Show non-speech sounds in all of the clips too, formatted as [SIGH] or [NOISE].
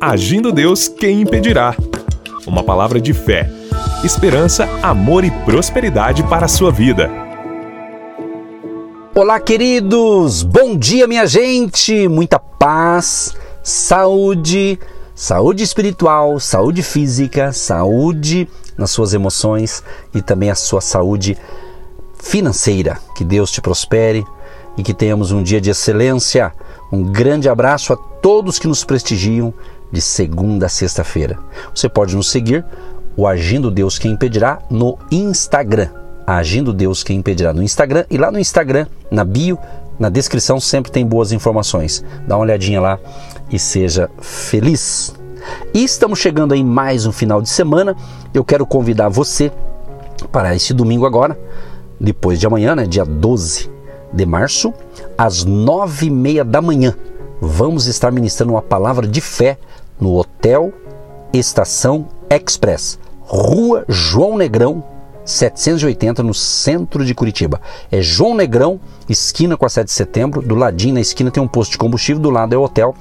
Agindo Deus, quem impedirá? Uma palavra de fé, esperança, amor e prosperidade para a sua vida. Olá, queridos! Bom dia, minha gente! Muita paz, saúde, saúde espiritual, saúde física, saúde nas suas emoções e também a sua saúde financeira. Que Deus te prospere e que tenhamos um dia de excelência. Um grande abraço a todos que nos prestigiam de segunda a sexta-feira. Você pode nos seguir, o Agindo Deus Quem Impedirá, no Instagram. Agindo Deus Quem Impedirá no Instagram. E lá no Instagram, na bio, na descrição, sempre tem boas informações. Dá uma olhadinha lá e seja feliz. E estamos chegando aí mais um final de semana. Eu quero convidar você para esse domingo agora, depois de amanhã, né, dia 12 de março, às nove e meia da manhã. Vamos estar ministrando uma palavra de fé no Hotel Estação Express, Rua João Negrão, 780, no centro de Curitiba. É João Negrão, esquina com a 7 de setembro. Do ladinho, na esquina, tem um posto de combustível, do lado é o hotel.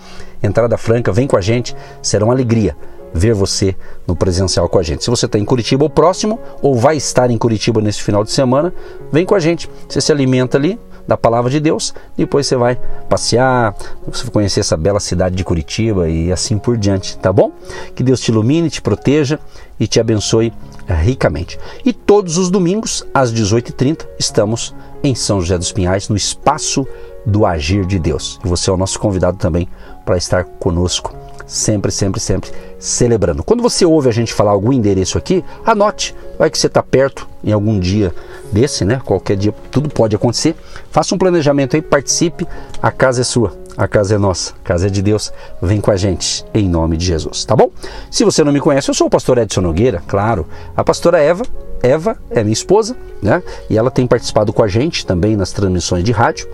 Entrada franca, vem com a gente, será uma alegria ver você no presencial com a gente. Se você está em Curitiba ou próximo, ou vai estar em Curitiba nesse final de semana, vem com a gente. Você se alimenta ali, da palavra de Deus, depois você vai passear, você vai conhecer essa bela cidade de Curitiba e assim por diante, tá bom? Que Deus te ilumine, te proteja e te abençoe ricamente. E todos os domingos, às 18h30, estamos em São José dos Pinhais, no espaço do Agir de Deus. E você é o nosso convidado também para estar conosco sempre, sempre, sempre celebrando. Quando você ouve a gente falar algum endereço aqui, anote. Vai que você está perto em algum dia desse, né? Qualquer dia, tudo pode acontecer. Faça um planejamento aí, participe. A casa é sua, a casa é nossa, a casa é de Deus. Vem com a gente, em nome de Jesus, tá bom? Se você não me conhece, eu sou o pastor Edson Nogueira, claro. A pastora Eva, Eva é minha esposa, né? E ela tem participado com a gente também nas transmissões de rádio.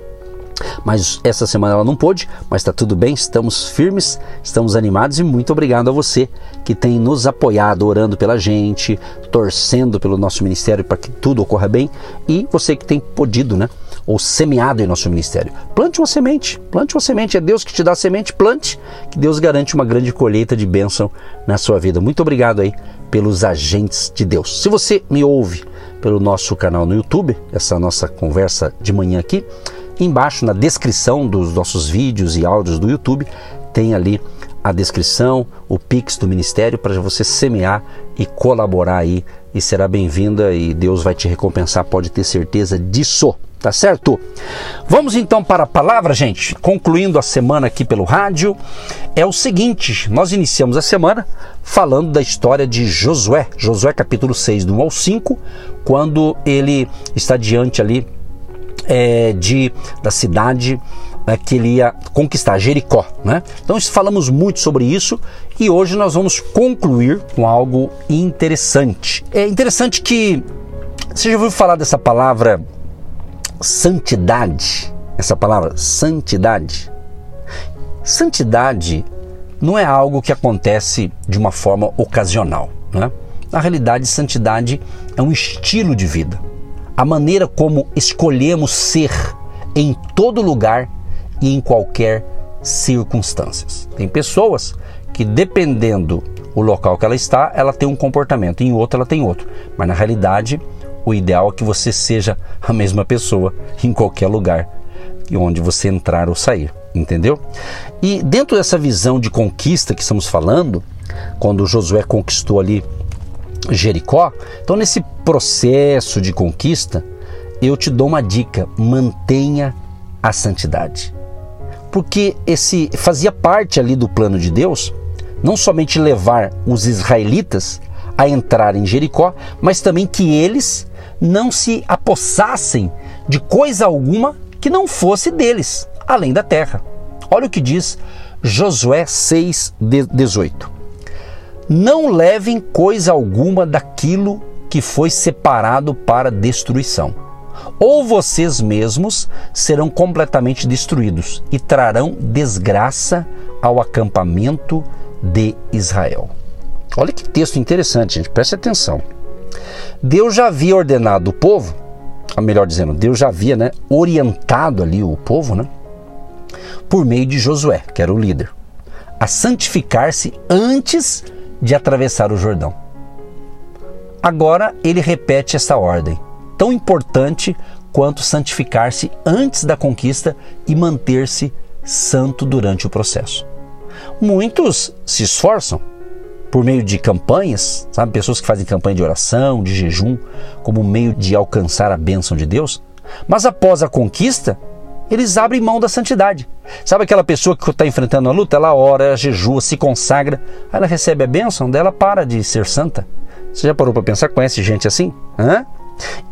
Mas essa semana ela não pôde, mas está tudo bem, estamos firmes, estamos animados e muito obrigado a você que tem nos apoiado, orando pela gente, torcendo pelo nosso ministério para que tudo ocorra bem e você que tem podido, né? Ou semeado em nosso ministério. Plante uma semente, plante uma semente, é Deus que te dá a semente, plante, que Deus garante uma grande colheita de bênção na sua vida. Muito obrigado aí pelos agentes de Deus. Se você me ouve pelo nosso canal no YouTube, essa nossa conversa de manhã aqui, Embaixo na descrição dos nossos vídeos e áudios do YouTube tem ali a descrição, o Pix do Ministério para você semear e colaborar aí e será bem-vinda e Deus vai te recompensar, pode ter certeza disso, tá certo? Vamos então para a palavra, gente. Concluindo a semana aqui pelo rádio, é o seguinte: nós iniciamos a semana falando da história de Josué, Josué capítulo 6, do 1 ao 5, quando ele está diante ali é, de, da cidade né, que ele ia conquistar, Jericó. Né? Então falamos muito sobre isso e hoje nós vamos concluir com algo interessante. É interessante que você já ouviu falar dessa palavra santidade? Essa palavra santidade. Santidade não é algo que acontece de uma forma ocasional. Né? Na realidade, santidade é um estilo de vida a maneira como escolhemos ser em todo lugar e em qualquer circunstâncias. Tem pessoas que dependendo o local que ela está, ela tem um comportamento, em outro ela tem outro. Mas na realidade, o ideal é que você seja a mesma pessoa em qualquer lugar onde você entrar ou sair, entendeu? E dentro dessa visão de conquista que estamos falando, quando Josué conquistou ali Jericó. Então, nesse processo de conquista, eu te dou uma dica: mantenha a santidade. Porque esse fazia parte ali do plano de Deus, não somente levar os israelitas a entrar em Jericó, mas também que eles não se apossassem de coisa alguma que não fosse deles, além da terra. Olha o que diz Josué 6:18 não levem coisa alguma daquilo que foi separado para destruição. Ou vocês mesmos serão completamente destruídos e trarão desgraça ao acampamento de Israel. Olha que texto interessante, gente, preste atenção. Deus já havia ordenado o povo, melhor dizendo, Deus já havia né, orientado ali o povo, né, por meio de Josué, que era o líder a santificar-se antes de atravessar o Jordão. Agora ele repete essa ordem, tão importante quanto santificar-se antes da conquista e manter-se santo durante o processo. Muitos se esforçam por meio de campanhas, sabe, pessoas que fazem campanha de oração, de jejum, como meio de alcançar a bênção de Deus, mas após a conquista, eles abrem mão da santidade. Sabe aquela pessoa que está enfrentando a luta? Ela ora, ela jejua, se consagra, ela recebe a bênção dela, para de ser santa. Você já parou para pensar? Conhece gente assim? Hã?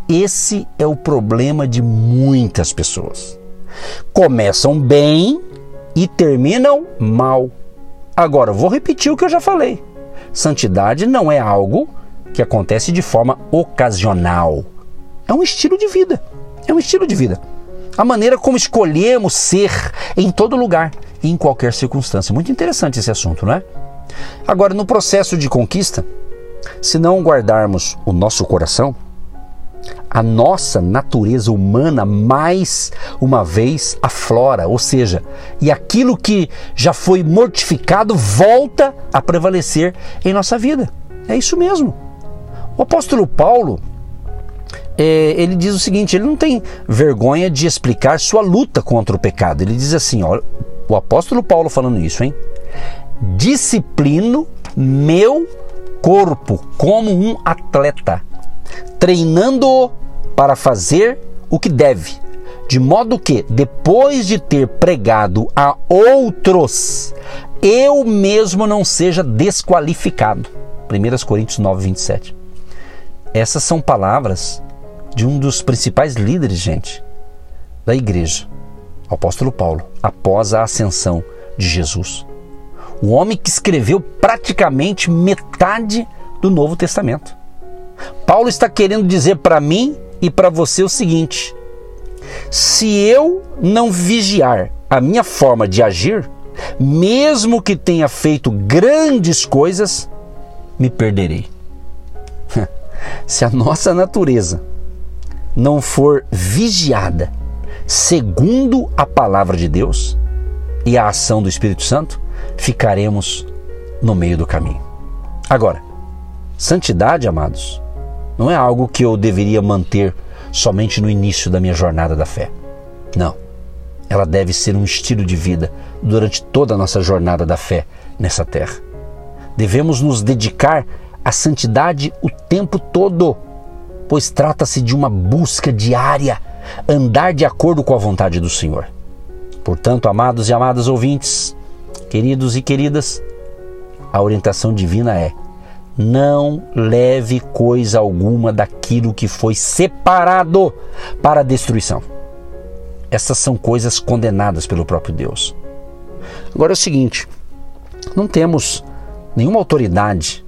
Esse é o problema de muitas pessoas. Começam bem e terminam mal. Agora, vou repetir o que eu já falei. Santidade não é algo que acontece de forma ocasional. É um estilo de vida. É um estilo de vida. A maneira como escolhemos ser em todo lugar e em qualquer circunstância. Muito interessante esse assunto, não é? Agora, no processo de conquista, se não guardarmos o nosso coração, a nossa natureza humana mais uma vez aflora, ou seja, e aquilo que já foi mortificado volta a prevalecer em nossa vida. É isso mesmo. O apóstolo Paulo, é, ele diz o seguinte: ele não tem vergonha de explicar sua luta contra o pecado. Ele diz assim: olha, o apóstolo Paulo falando isso, hein? Disciplino meu corpo como um atleta treinando-o para fazer o que deve, de modo que, depois de ter pregado a outros, eu mesmo não seja desqualificado. 1 Coríntios 9, 27. Essas são palavras de um dos principais líderes, gente, da igreja, o apóstolo Paulo, após a ascensão de Jesus. O homem que escreveu praticamente metade do Novo Testamento. Paulo está querendo dizer para mim e para você o seguinte: se eu não vigiar a minha forma de agir, mesmo que tenha feito grandes coisas, me perderei. [LAUGHS] se a nossa natureza não for vigiada segundo a palavra de Deus e a ação do Espírito Santo, ficaremos no meio do caminho. Agora, santidade, amados, não é algo que eu deveria manter somente no início da minha jornada da fé. Não. Ela deve ser um estilo de vida durante toda a nossa jornada da fé nessa terra. Devemos nos dedicar à santidade o tempo todo, pois trata-se de uma busca diária, andar de acordo com a vontade do Senhor. Portanto, amados e amadas ouvintes, queridos e queridas, a orientação divina é não leve coisa alguma daquilo que foi separado para destruição. Essas são coisas condenadas pelo próprio Deus. Agora é o seguinte: não temos nenhuma autoridade,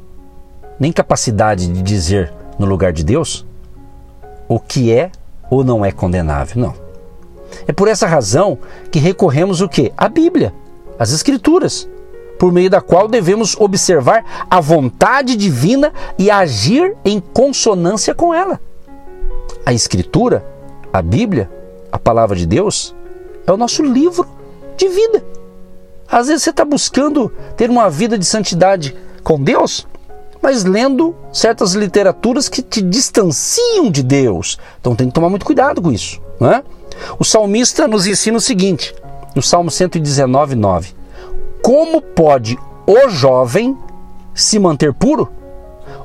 nem capacidade de dizer no lugar de Deus o que é ou não é condenável. Não. É por essa razão que recorremos o que? A Bíblia, as Escrituras por meio da qual devemos observar a vontade divina e agir em consonância com ela. A Escritura, a Bíblia, a palavra de Deus, é o nosso livro de vida. Às vezes você está buscando ter uma vida de santidade com Deus, mas lendo certas literaturas que te distanciam de Deus. Então tem que tomar muito cuidado com isso. Não é? O salmista nos ensina o seguinte, no Salmo 119, 9. Como pode o jovem se manter puro?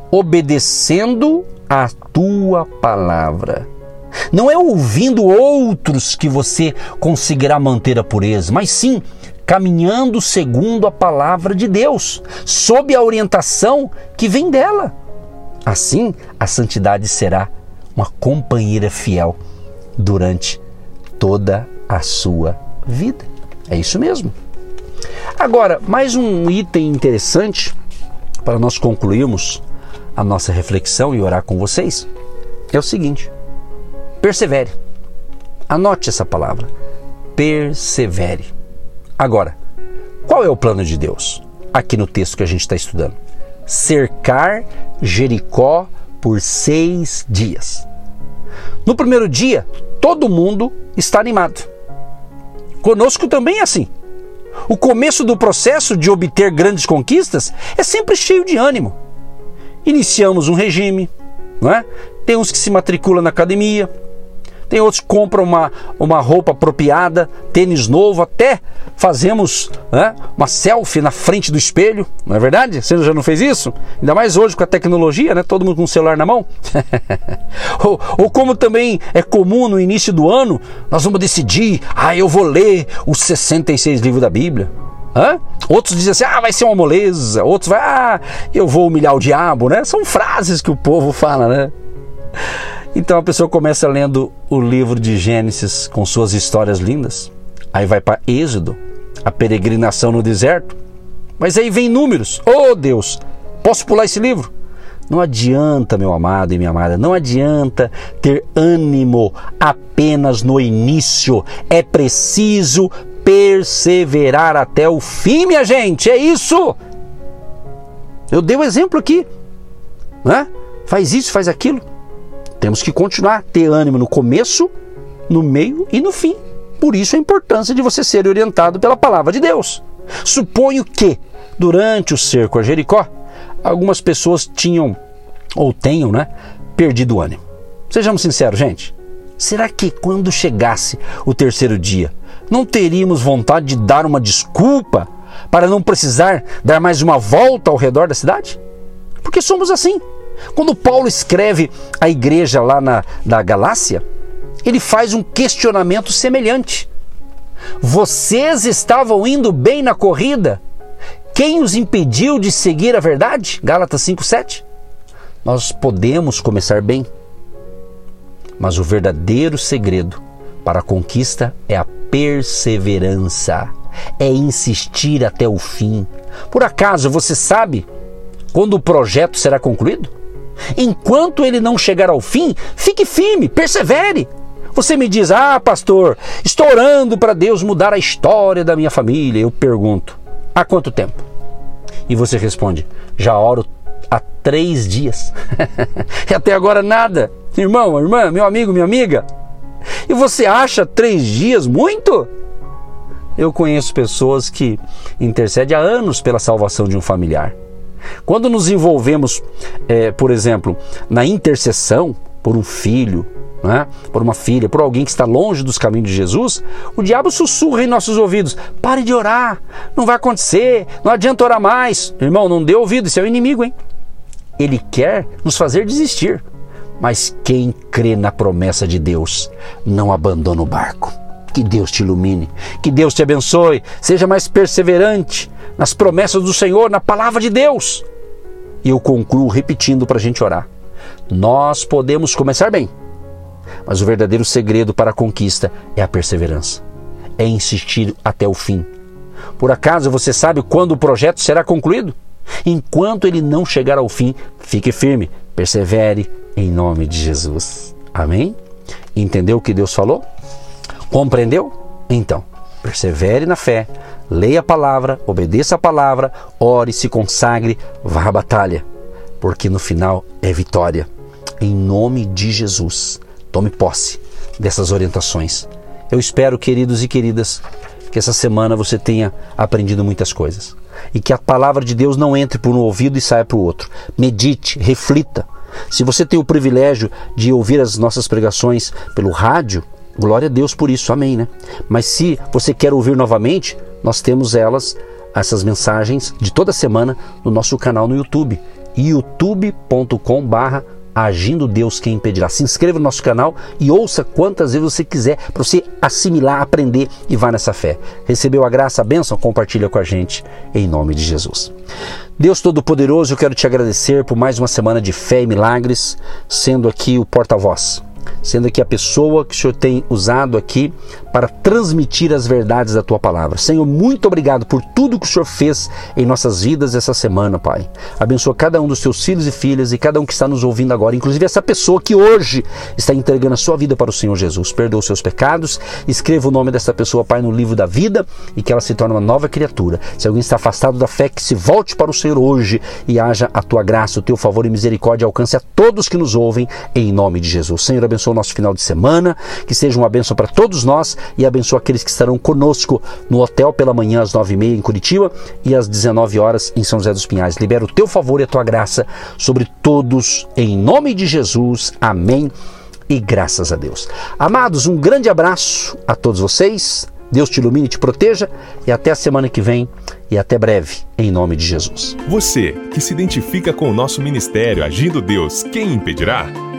Obedecendo a tua palavra. Não é ouvindo outros que você conseguirá manter a pureza, mas sim caminhando segundo a palavra de Deus, sob a orientação que vem dela. Assim, a santidade será uma companheira fiel durante toda a sua vida. É isso mesmo. Agora, mais um item interessante para nós concluirmos a nossa reflexão e orar com vocês é o seguinte: persevere. Anote essa palavra. Persevere. Agora, qual é o plano de Deus? Aqui no texto que a gente está estudando: cercar Jericó por seis dias. No primeiro dia, todo mundo está animado. Conosco também é assim. O começo do processo de obter grandes conquistas é sempre cheio de ânimo. Iniciamos um regime, não é? Tem uns que se matriculam na academia, tem outros que compram uma, uma roupa apropriada, tênis novo, até fazemos né, uma selfie na frente do espelho, não é verdade? Você já não fez isso? Ainda mais hoje com a tecnologia, né? Todo mundo com o celular na mão. [LAUGHS] ou, ou como também é comum no início do ano, nós vamos decidir, ah, eu vou ler os 66 livros da Bíblia. Hã? Outros dizem assim, ah, vai ser uma moleza. Outros vai, ah, eu vou humilhar o diabo, né? São frases que o povo fala, né? Então a pessoa começa lendo o livro de Gênesis com suas histórias lindas, aí vai para Êxodo, a peregrinação no deserto, mas aí vem números. Oh Deus, posso pular esse livro? Não adianta, meu amado e minha amada, não adianta ter ânimo apenas no início. É preciso perseverar até o fim, minha gente. É isso. Eu dei o um exemplo aqui, né? Faz isso, faz aquilo. Temos que continuar a ter ânimo no começo, no meio e no fim. Por isso a importância de você ser orientado pela palavra de Deus. Suponho que, durante o cerco a Jericó, algumas pessoas tinham, ou tenham, né, perdido o ânimo. Sejamos sinceros, gente. Será que quando chegasse o terceiro dia, não teríamos vontade de dar uma desculpa para não precisar dar mais uma volta ao redor da cidade? Porque somos assim. Quando Paulo escreve a igreja lá na, na Galácia, ele faz um questionamento semelhante. Vocês estavam indo bem na corrida? Quem os impediu de seguir a verdade? Gálatas 5:7. Nós podemos começar bem, mas o verdadeiro segredo para a conquista é a perseverança, é insistir até o fim. Por acaso você sabe quando o projeto será concluído? Enquanto ele não chegar ao fim, fique firme, persevere. Você me diz, ah, pastor, estou orando para Deus mudar a história da minha família. Eu pergunto, há quanto tempo? E você responde, já oro há três dias. [LAUGHS] e até agora nada. Irmão, irmã, meu amigo, minha amiga. E você acha três dias muito? Eu conheço pessoas que intercedem há anos pela salvação de um familiar. Quando nos envolvemos, é, por exemplo, na intercessão por um filho, né, por uma filha, por alguém que está longe dos caminhos de Jesus, o diabo sussurra em nossos ouvidos: pare de orar, não vai acontecer, não adianta orar mais. Irmão, não dê ouvido, isso é o inimigo, hein? Ele quer nos fazer desistir. Mas quem crê na promessa de Deus não abandona o barco. Que Deus te ilumine, que Deus te abençoe, seja mais perseverante, nas promessas do Senhor, na palavra de Deus. E eu concluo repetindo para a gente orar. Nós podemos começar bem, mas o verdadeiro segredo para a conquista é a perseverança, é insistir até o fim. Por acaso você sabe quando o projeto será concluído? Enquanto ele não chegar ao fim, fique firme, persevere em nome de Jesus. Amém? Entendeu o que Deus falou? Compreendeu? Então, persevere na fé, leia a palavra, obedeça a palavra, ore, se consagre, vá à batalha, porque no final é vitória. Em nome de Jesus, tome posse dessas orientações. Eu espero, queridos e queridas, que essa semana você tenha aprendido muitas coisas e que a palavra de Deus não entre por um ouvido e saia para o outro. Medite, reflita. Se você tem o privilégio de ouvir as nossas pregações pelo rádio, glória a Deus por isso, amém, né? Mas se você quer ouvir novamente, nós temos elas, essas mensagens de toda semana no nosso canal no YouTube, youtube.com barra Agindo Deus Quem Impedirá. Se inscreva no nosso canal e ouça quantas vezes você quiser para você assimilar, aprender e vá nessa fé. Recebeu a graça, a bênção? Compartilha com a gente em nome de Jesus. Deus Todo-Poderoso, eu quero te agradecer por mais uma semana de fé e milagres, sendo aqui o porta-voz sendo aqui a pessoa que o Senhor tem usado aqui para transmitir as verdades da tua palavra. Senhor, muito obrigado por tudo que o Senhor fez em nossas vidas essa semana, Pai. Abençoa cada um dos teus filhos e filhas e cada um que está nos ouvindo agora, inclusive essa pessoa que hoje está entregando a sua vida para o Senhor Jesus. Perdoa os seus pecados, escreva o nome dessa pessoa, Pai, no livro da vida e que ela se torne uma nova criatura. Se alguém está afastado da fé, que se volte para o Senhor hoje e haja a tua graça, o teu favor e misericórdia alcance a todos que nos ouvem, em nome de Jesus. Senhor, abençoa o nosso final de semana, que seja uma bênção para todos nós e abençoe aqueles que estarão conosco no hotel pela manhã às nove e meia em Curitiba e às 19 horas em São José dos Pinhais. Libera o teu favor e a tua graça sobre todos, em nome de Jesus. Amém. E graças a Deus. Amados, um grande abraço a todos vocês. Deus te ilumine e te proteja e até a semana que vem e até breve, em nome de Jesus. Você que se identifica com o nosso ministério Agindo Deus, quem impedirá?